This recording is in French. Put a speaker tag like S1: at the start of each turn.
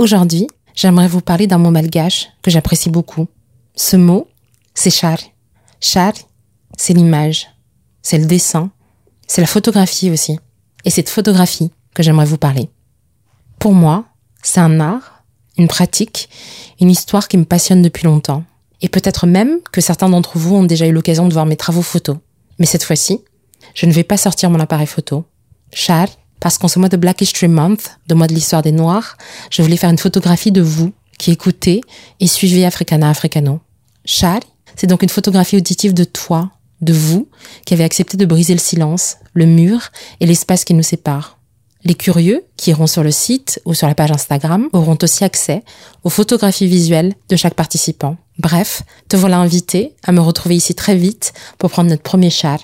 S1: Aujourd'hui, j'aimerais vous parler d'un mot malgache que j'apprécie beaucoup. Ce mot, c'est char. Char, c'est l'image, c'est le dessin, c'est la photographie aussi. Et cette photographie que j'aimerais vous parler. Pour moi, c'est un art, une pratique, une histoire qui me passionne depuis longtemps. Et peut-être même que certains d'entre vous ont déjà eu l'occasion de voir mes travaux photos. Mais cette fois-ci, je ne vais pas sortir mon appareil photo. Char, parce qu'en ce mois de Black History Month, le mois de l'histoire des Noirs, je voulais faire une photographie de vous qui écoutez et suivez Africana Africano. Char, c'est donc une photographie auditive de toi, de vous, qui avez accepté de briser le silence, le mur et l'espace qui nous sépare. Les curieux, qui iront sur le site ou sur la page Instagram, auront aussi accès aux photographies visuelles de chaque participant. Bref, te voilà invité à me retrouver ici très vite pour prendre notre premier char.